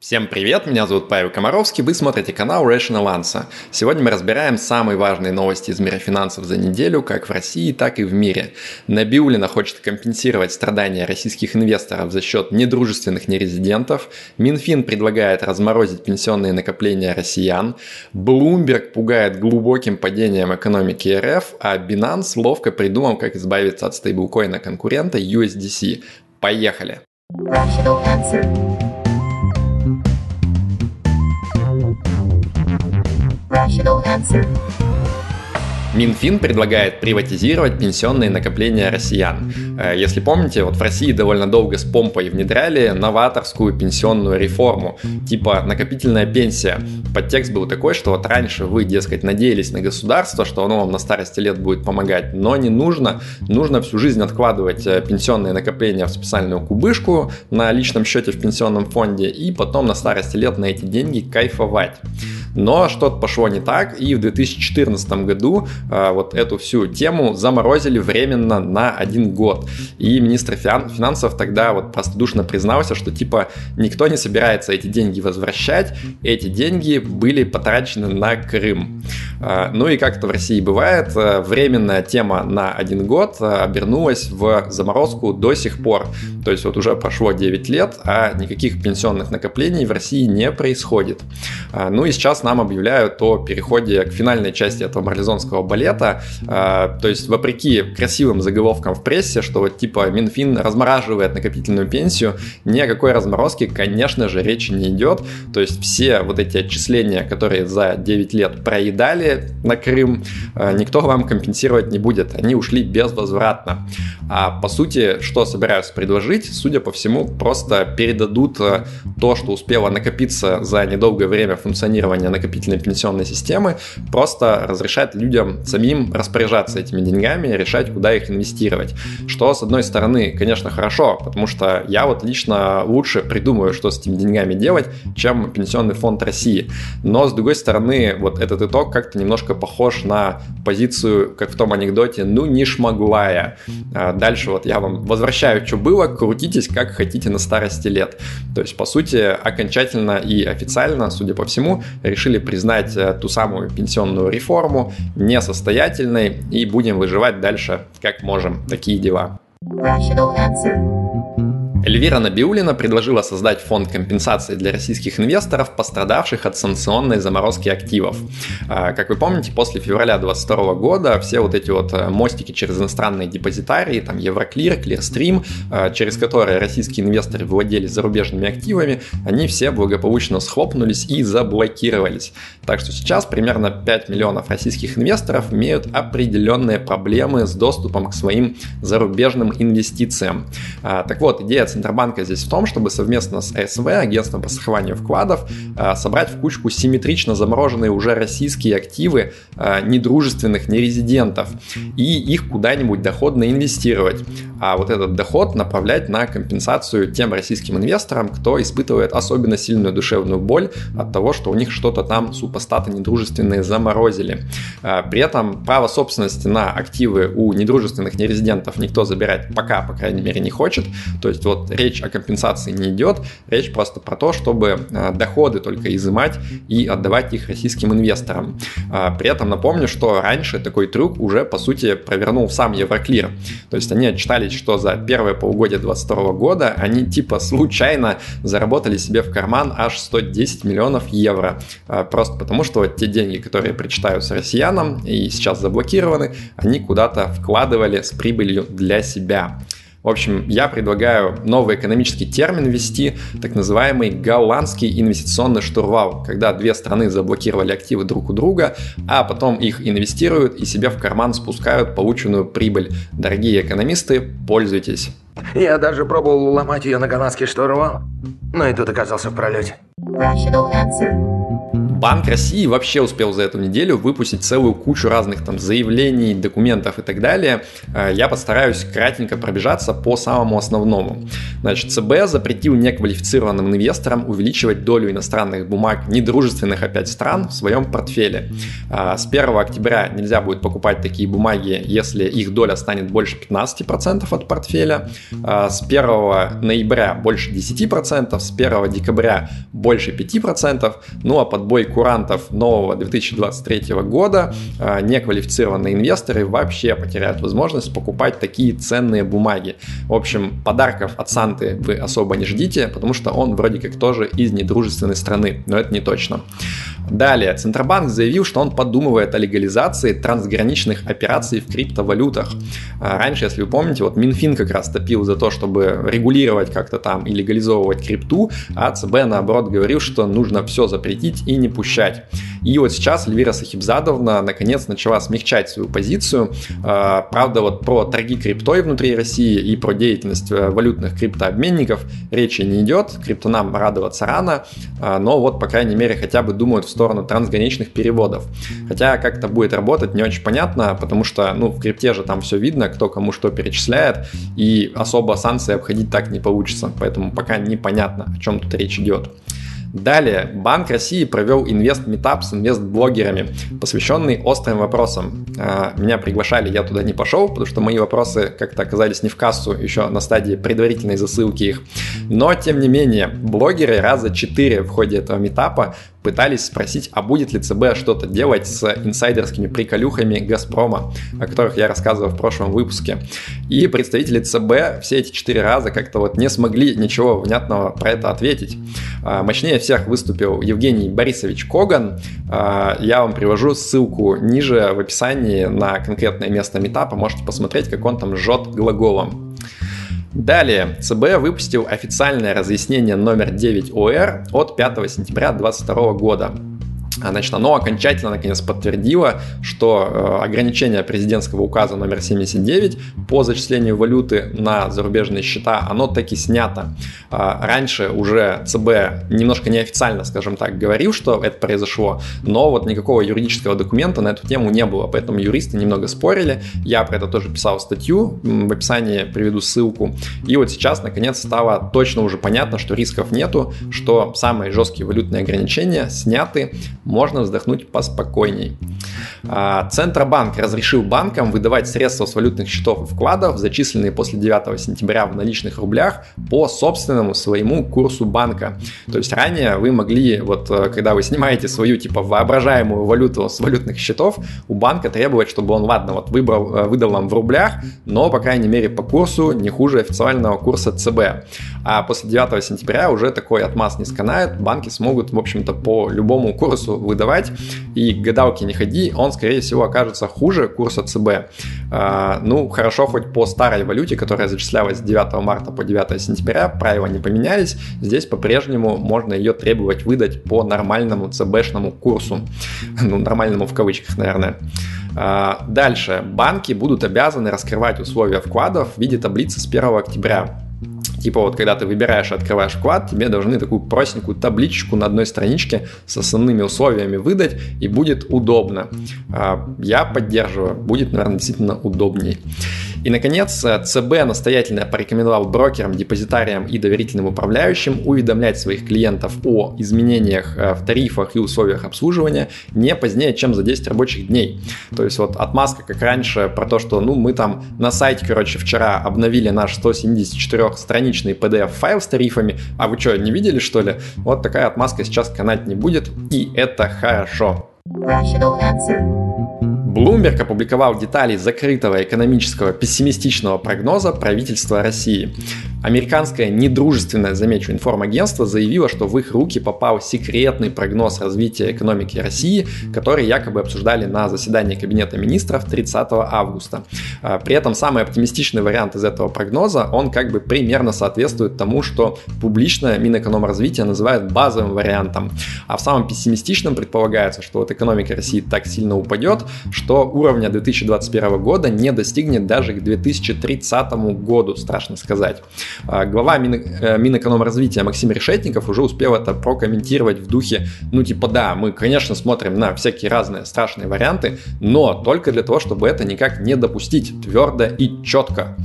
Всем привет, меня зовут Павел Комаровский, вы смотрите канал Rational Answer. Сегодня мы разбираем самые важные новости из мира финансов за неделю, как в России, так и в мире. Набиулина хочет компенсировать страдания российских инвесторов за счет недружественных нерезидентов, Минфин предлагает разморозить пенсионные накопления россиян, Bloomberg пугает глубоким падением экономики РФ, а Binance ловко придумал, как избавиться от стейблкоина конкурента USDC. Поехали! Rational answer. Минфин предлагает приватизировать пенсионные накопления россиян. Э, если помните, вот в России довольно долго с помпой внедряли новаторскую пенсионную реформу, типа накопительная пенсия. Подтекст был такой, что вот раньше вы, дескать, надеялись на государство, что оно вам на старости лет будет помогать, но не нужно. Нужно всю жизнь откладывать э, пенсионные накопления в специальную кубышку на личном счете в пенсионном фонде и потом на старости лет на эти деньги кайфовать. Но что-то пошло не так, и в 2014 году э, вот эту всю тему заморозили временно на один год. И министр финансов тогда вот простодушно признался, что типа никто не собирается эти деньги возвращать, эти деньги были потрачены на Крым. Э, ну и как это в России бывает, э, временная тема на один год э, обернулась в заморозку до сих пор. То есть вот уже прошло 9 лет, а никаких пенсионных накоплений в России не происходит. Ну и сейчас нам объявляют о переходе к финальной части этого марлезонского балета. То есть вопреки красивым заголовкам в прессе, что вот типа Минфин размораживает накопительную пенсию, ни о какой разморозке, конечно же, речи не идет. То есть все вот эти отчисления, которые за 9 лет проедали на Крым, никто вам компенсировать не будет. Они ушли безвозвратно. А по сути, что собираются предложить? жить, судя по всему, просто передадут э, то, что успело накопиться за недолгое время функционирования накопительной пенсионной системы, просто разрешать людям самим распоряжаться этими деньгами, решать, куда их инвестировать. Что, с одной стороны, конечно, хорошо, потому что я вот лично лучше придумаю, что с этими деньгами делать, чем Пенсионный фонд России. Но, с другой стороны, вот этот итог как-то немножко похож на позицию, как в том анекдоте, ну не шмаглая. А дальше вот я вам возвращаю, что было, крутитесь как хотите на старости лет. То есть, по сути, окончательно и официально, судя по всему, решили признать э, ту самую пенсионную реформу несостоятельной и будем выживать дальше как можем. Такие дела. Rational answer. Эльвира Набиулина предложила создать фонд компенсации для российских инвесторов, пострадавших от санкционной заморозки активов. А, как вы помните, после февраля 2022 года все вот эти вот э, мостики через иностранные депозитарии, там Евроклир, Клирстрим, э, через которые российские инвесторы владели зарубежными активами, они все благополучно схлопнулись и заблокировались. Так что сейчас примерно 5 миллионов российских инвесторов имеют определенные проблемы с доступом к своим зарубежным инвестициям. А, так вот, идея Центробанка здесь в том, чтобы совместно с СВ, агентством по страхованию вкладов, э, собрать в кучку симметрично замороженные уже российские активы э, недружественных нерезидентов и их куда-нибудь доходно инвестировать. А вот этот доход направлять на компенсацию тем российским инвесторам, кто испытывает особенно сильную душевную боль от того, что у них что-то там супостаты недружественные заморозили. Э, при этом право собственности на активы у недружественных нерезидентов никто забирать пока, по крайней мере, не хочет. То есть вот речь о компенсации не идет, речь просто про то, чтобы э, доходы только изымать и отдавать их российским инвесторам. А, при этом напомню, что раньше такой трюк уже, по сути, провернул сам Евроклир. То есть они отчитались, что за первое полугодие 2022 года они типа случайно заработали себе в карман аж 110 миллионов евро. А, просто потому, что те деньги, которые причитаются россиянам и сейчас заблокированы, они куда-то вкладывали с прибылью для себя. В общем, я предлагаю новый экономический термин ввести, так называемый голландский инвестиционный штурвал, когда две страны заблокировали активы друг у друга, а потом их инвестируют и себе в карман спускают полученную прибыль. Дорогие экономисты, пользуйтесь. Я даже пробовал ломать ее на голландский штурвал, но и тут оказался в пролете. Rational answer. Банк России вообще успел за эту неделю выпустить целую кучу разных там заявлений, документов и так далее. Э, я постараюсь кратенько пробежаться по самому основному. Значит, ЦБ запретил неквалифицированным инвесторам увеличивать долю иностранных бумаг недружественных опять стран в своем портфеле. Э, с 1 октября нельзя будет покупать такие бумаги, если их доля станет больше 15% от портфеля. Э, с 1 ноября больше 10%, с 1 декабря больше 5%. Ну а подбой курантов нового 2023 года а, неквалифицированные инвесторы вообще потеряют возможность покупать такие ценные бумаги. В общем, подарков от Санты вы особо не ждите, потому что он вроде как тоже из недружественной страны, но это не точно. Далее, Центробанк заявил, что он подумывает о легализации трансграничных операций в криптовалютах. А, раньше, если вы помните, вот Минфин как раз топил за то, чтобы регулировать как-то там и легализовывать крипту, а ЦБ наоборот говорил, что нужно все запретить и не пущать. И вот сейчас Эльвира Сахибзадовна наконец начала смягчать свою позицию. А, правда, вот про торги криптой внутри России и про деятельность э, валютных криптообменников речи не идет. Криптонам радоваться рано, а, но вот, по крайней мере, хотя бы думают сторону трансграничных переводов. Хотя как это будет работать, не очень понятно, потому что, ну, в крипте же там все видно, кто кому что перечисляет, и особо санкции обходить так не получится. Поэтому пока непонятно, о чем тут речь идет. Далее, Банк России провел инвест-метап с инвест-блогерами, посвященный острым вопросам. А, меня приглашали, я туда не пошел, потому что мои вопросы как-то оказались не в кассу, еще на стадии предварительной засылки их. Но, тем не менее, блогеры раза четыре в ходе этого метапа пытались спросить, а будет ли ЦБ что-то делать с инсайдерскими приколюхами Газпрома, о которых я рассказывал в прошлом выпуске. И представители ЦБ все эти четыре раза как-то вот не смогли ничего внятного про это ответить. А, мощнее всех выступил Евгений Борисович Коган. А, я вам привожу ссылку ниже в описании на конкретное место метапа. Можете посмотреть, как он там жжет глаголом. Далее, ЦБ выпустил официальное разъяснение номер 9 ОР от 5 сентября 2022 года. Значит, оно окончательно, наконец, подтвердило, что э, ограничение президентского указа номер 79 по зачислению валюты на зарубежные счета, оно таки снято. А, раньше уже ЦБ немножко неофициально, скажем так, говорил, что это произошло, но вот никакого юридического документа на эту тему не было, поэтому юристы немного спорили. Я про это тоже писал статью, в описании приведу ссылку. И вот сейчас, наконец, стало точно уже понятно, что рисков нету, что самые жесткие валютные ограничения сняты, можно вздохнуть поспокойней. А, Центробанк разрешил банкам выдавать средства с валютных счетов и вкладов, зачисленные после 9 сентября в наличных рублях, по собственному своему курсу банка. То есть ранее вы могли, вот э, когда вы снимаете свою типа воображаемую валюту с валютных счетов, у банка требовать, чтобы он, ладно, вот выбрал, э, выдал вам в рублях, но, по крайней мере, по курсу не хуже официального курса ЦБ. А после 9 сентября уже такой отмаз не сканает, банки смогут, в общем-то, по любому курсу выдавать, и к гадалке не ходи, он, скорее всего, окажется хуже курса ЦБ. А, ну, хорошо, хоть по старой валюте, которая зачислялась с 9 марта по 9 сентября, правила не поменялись, здесь по-прежнему можно ее требовать выдать по нормальному ЦБшному курсу. Ну, нормальному в кавычках, наверное. А, дальше. Банки будут обязаны раскрывать условия вкладов в виде таблицы с 1 октября Типа вот когда ты выбираешь открываешь вклад, тебе должны такую простенькую табличку на одной страничке с основными условиями выдать, и будет удобно. А, я поддерживаю, будет, наверное, действительно удобней. И, наконец, ЦБ настоятельно порекомендовал брокерам, депозитариям и доверительным управляющим уведомлять своих клиентов о изменениях э, в тарифах и условиях обслуживания не позднее, чем за 10 рабочих дней. То есть вот отмазка, как раньше, про то, что ну мы там на сайте, короче, вчера обновили наш 174-страничный PDF-файл с тарифами, а вы что, не видели, что ли? Вот такая отмазка сейчас канать не будет, и это хорошо. Rational answer. Bloomberg опубликовал детали закрытого экономического пессимистичного прогноза правительства России. Американское недружественное, замечу, информагентство заявило, что в их руки попал секретный прогноз развития экономики России, который якобы обсуждали на заседании Кабинета министров 30 августа. А, при этом самый оптимистичный вариант из этого прогноза, он как бы примерно соответствует тому, что публично Минэкономразвития называет базовым вариантом. А в самом пессимистичном предполагается, что вот экономика России так сильно упадет, что уровня 2021 года не достигнет даже к 2030 году, страшно сказать. А, глава э, Минэкономразвития Максим Решетников уже успел это прокомментировать в духе, ну типа да, мы, конечно, смотрим на всякие разные страшные варианты, но только для того, чтобы это никак не допустить твердо и четко.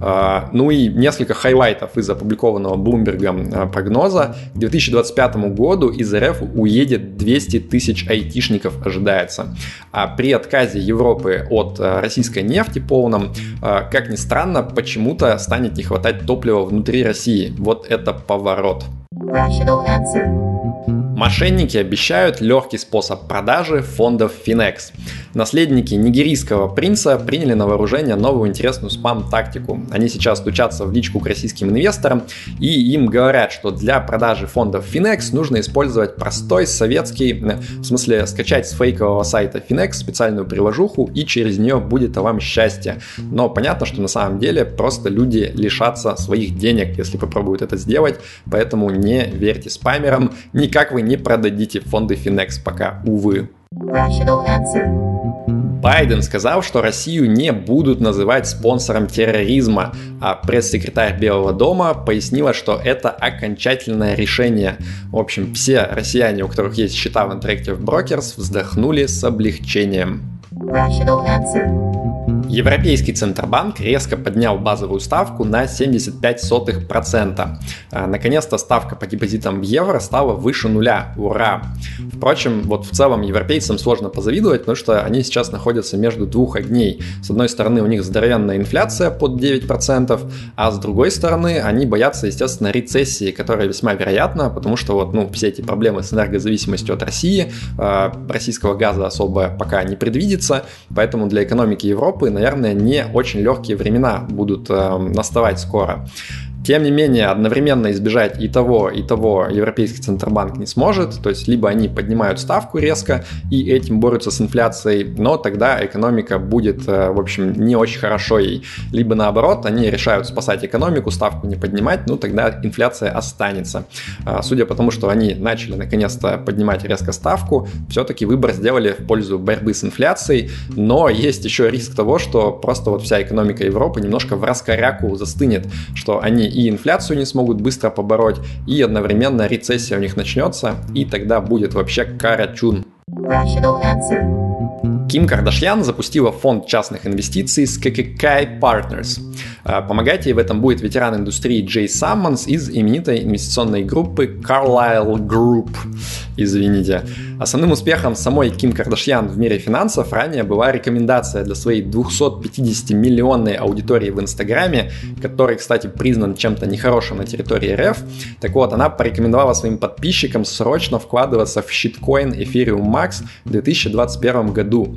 А, ну и несколько хайлайтов из опубликованного Bloomberg а, прогноза. К 2025 году из РФ уедет 200 тысяч айтишников ожидается. А при отказе Европы от а, российской нефти полном, как ни странно, почему-то станет не хватать топлива внутри России. Вот это поворот. Rational answer. Мошенники обещают легкий способ продажи фондов Finex. Наследники нигерийского принца приняли на вооружение новую интересную спам-тактику. Они сейчас стучатся в личку к российским инвесторам и им говорят, что для продажи фондов Finex нужно использовать простой советский, в смысле скачать с фейкового сайта Finex специальную приложуху и через нее будет вам счастье. Но понятно, что на самом деле просто люди лишатся своих денег, если попробуют это сделать, поэтому не верьте спамерам, никак вы не продадите фонды Finex пока, увы. Байден сказал, что Россию не будут называть спонсором терроризма, а пресс-секретарь Белого дома пояснила, что это окончательное решение. В общем, все россияне, у которых есть счета в Interactive Brokers, вздохнули с облегчением. Европейский Центробанк резко поднял базовую ставку на 75%. А, наконец-то ставка по депозитам в евро стала выше нуля. Ура! Впрочем, вот в целом европейцам сложно позавидовать, потому что они сейчас находятся между двух огней. С одной стороны, у них здоровенная инфляция под 9%, а с другой стороны, они боятся, естественно, рецессии, которая весьма вероятна, потому что вот, ну, все эти проблемы с энергозависимостью от России, а, российского газа особо пока не предвидится, поэтому для экономики Европы, наверное, не очень легкие времена будут э, наставать скоро. Тем не менее, одновременно избежать и того, и того Европейский Центробанк не сможет. То есть, либо они поднимают ставку резко и этим борются с инфляцией, но тогда экономика будет, э, в общем, не очень хорошо ей. Либо наоборот, они решают спасать экономику, ставку не поднимать, ну тогда инфляция останется. А, судя по тому, что они начали наконец-то поднимать резко ставку, все-таки выбор сделали в пользу борьбы с инфляцией, но есть еще риск того, что просто вот вся экономика Европы немножко в раскоряку застынет, что они и инфляцию не смогут быстро побороть, и одновременно рецессия у них начнется, и тогда будет вообще карачун. Ким Кардашьян запустила фонд частных инвестиций с KKK Partners. А, помогать ей в этом будет ветеран индустрии Джей Саммонс из именитой инвестиционной группы Carlyle Group. Извините. Основным успехом самой Ким Кардашьян в мире финансов ранее была рекомендация для своей 250-миллионной аудитории в Инстаграме, который, кстати, признан чем-то нехорошим на территории РФ. Так вот, она порекомендовала своим подписчикам срочно вкладываться в щиткоин Ethereum Max в 2021 году.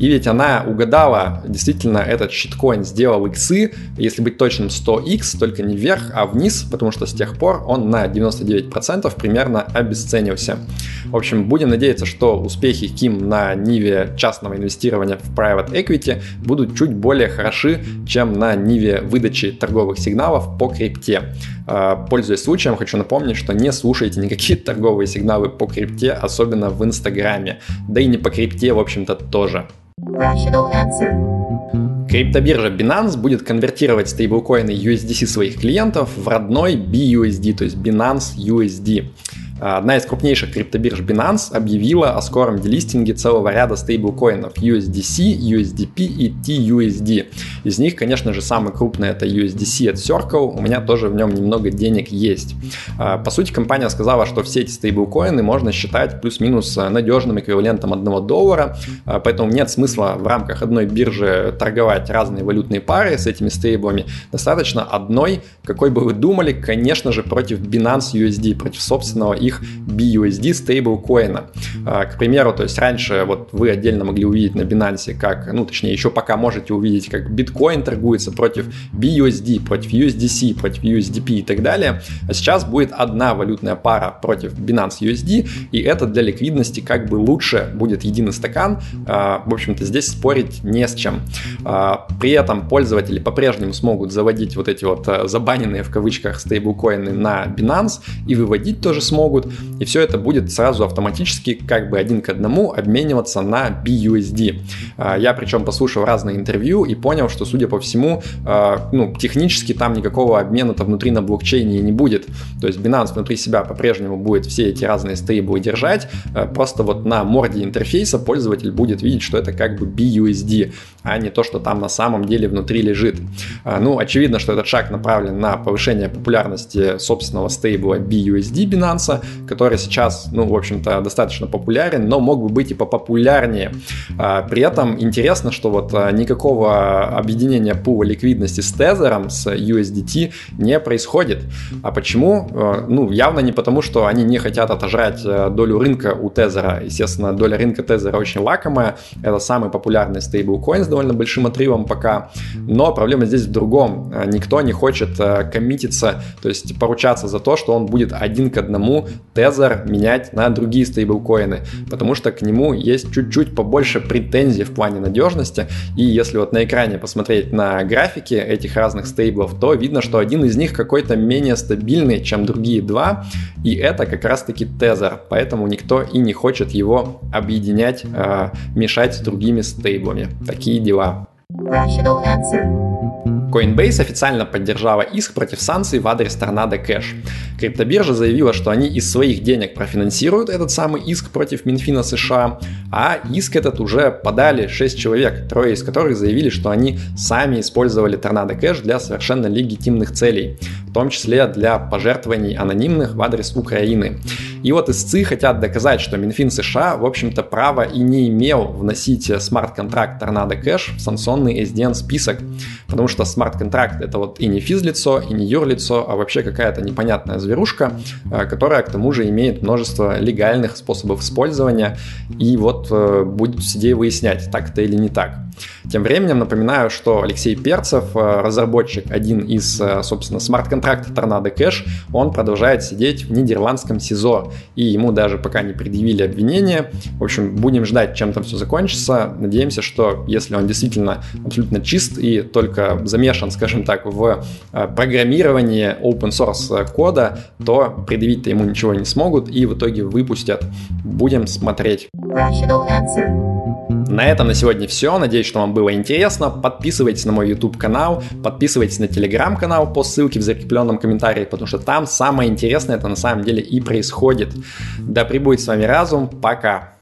И ведь она угадала, действительно, этот щиткоин сделал иксы, если быть точным, 100x, только не вверх, а вниз, потому что с тех пор он на 99% примерно обесценился. В общем, будем надеяться, что успехи Ким на ниве частного инвестирования в private equity будут чуть более хороши, чем на ниве выдачи торговых сигналов по крипте. А, пользуясь случаем, хочу напомнить, что не слушайте никакие торговые сигналы по крипте, особенно в Инстаграме. Да и не по крипте, в общем-то, тоже. Криптобиржа Binance будет конвертировать стейблкоины USDC своих клиентов в родной BUSD, то есть Binance USD. Одна из крупнейших криптобирж Binance объявила о скором делистинге целого ряда стейблкоинов USDC, USDP и TUSD. Из них, конечно же, самый крупный это USDC от Circle, у меня тоже в нем немного денег есть. А, по сути, компания сказала, что все эти стейблкоины можно считать плюс-минус надежным эквивалентом 1 доллара, а, поэтому нет смысла в рамках одной биржи торговать разные валютные пары с этими стейблами. Достаточно одной, какой бы вы думали, конечно же, против Binance USD, против собственного их их BUSD стейблкоина. А, к примеру, то есть раньше вот вы отдельно могли увидеть на Binance, как, ну точнее еще пока можете увидеть, как биткоин торгуется против BUSD, против USDC, против USDP и так далее. А сейчас будет одна валютная пара против Binance USD, и это для ликвидности как бы лучше будет единый стакан. А, в общем-то, здесь спорить не с чем. А, при этом пользователи по-прежнему смогут заводить вот эти вот забаненные в кавычках стейблкоины на Binance и выводить тоже смогут смогут. И все это будет сразу автоматически как бы один к одному обмениваться на BUSD. А, я причем послушал разные интервью и понял, что, судя по всему, а, ну, технически там никакого обмена-то внутри на блокчейне не будет. То есть Binance внутри себя по-прежнему будет все эти разные стейблы держать, а, просто вот на морде интерфейса пользователь будет видеть, что это как бы BUSD, а не то, что там на самом деле внутри лежит. Ну, очевидно, что этот шаг направлен на повышение популярности собственного стейбла BUSD Binance, который сейчас, ну, в общем-то, достаточно популярен, но мог бы быть и попопулярнее. При этом интересно, что вот никакого объединения пула ликвидности с тезером, с USDT не происходит. А почему? Ну, явно не потому, что они не хотят отожрать долю рынка у тезера. Естественно, доля рынка тезера очень лакомая. Это самый популярный стейблкоин с довольно большим отрывом пока. Но проблема здесь в другом. Никто не хочет коммититься, то есть поручаться за то, что он будет один к одному тезер менять на другие стейблкоины, потому что к нему есть чуть-чуть побольше претензий в плане надежности. И если вот на экране посмотреть на графики этих разных стейблов, то видно, что один из них какой-то менее стабильный, чем другие два, и это как раз-таки тезер, поэтому никто и не хочет его объединять, э, мешать с другими стейблами. Такие дела. Rational answer. Coinbase официально поддержала иск против санкций в адрес Торнадо Кэш. Криптобиржа заявила, что они из своих денег профинансируют этот самый иск против Минфина США, а иск этот уже подали 6 человек, трое из которых заявили, что они сами использовали Tornado Cash для совершенно легитимных целей, в том числе для пожертвований анонимных в адрес Украины. И вот истцы хотят доказать, что Минфин США, в общем-то, право и не имел вносить смарт-контракт Tornado Cash в санкционный SDN список, потому что смарт-контракт это вот и не физлицо, и не юрлицо, а вообще какая-то непонятная зверушка, э, которая к тому же имеет множество легальных способов использования, и вот э, будет сидеть выяснять, так это или не так. Тем временем напоминаю, что Алексей Перцев, э, разработчик, один из, собственно, смарт-контракта Торнадо Кэш, он продолжает сидеть в нидерландском СИЗО, и ему даже пока не предъявили обвинения. В общем, будем ждать, чем там все закончится. Надеемся, что если он действительно абсолютно чист и только замешан, скажем так, в э, программировании open source кода, то предъявить-то ему ничего не смогут и в итоге выпустят. Будем смотреть. На этом на сегодня все. Надеюсь, что вам было интересно. Подписывайтесь на мой YouTube канал, подписывайтесь на Telegram канал по ссылке в закрепленном комментарии, потому что там самое интересное это на самом деле и происходит. Да пребудет с вами разум. Пока.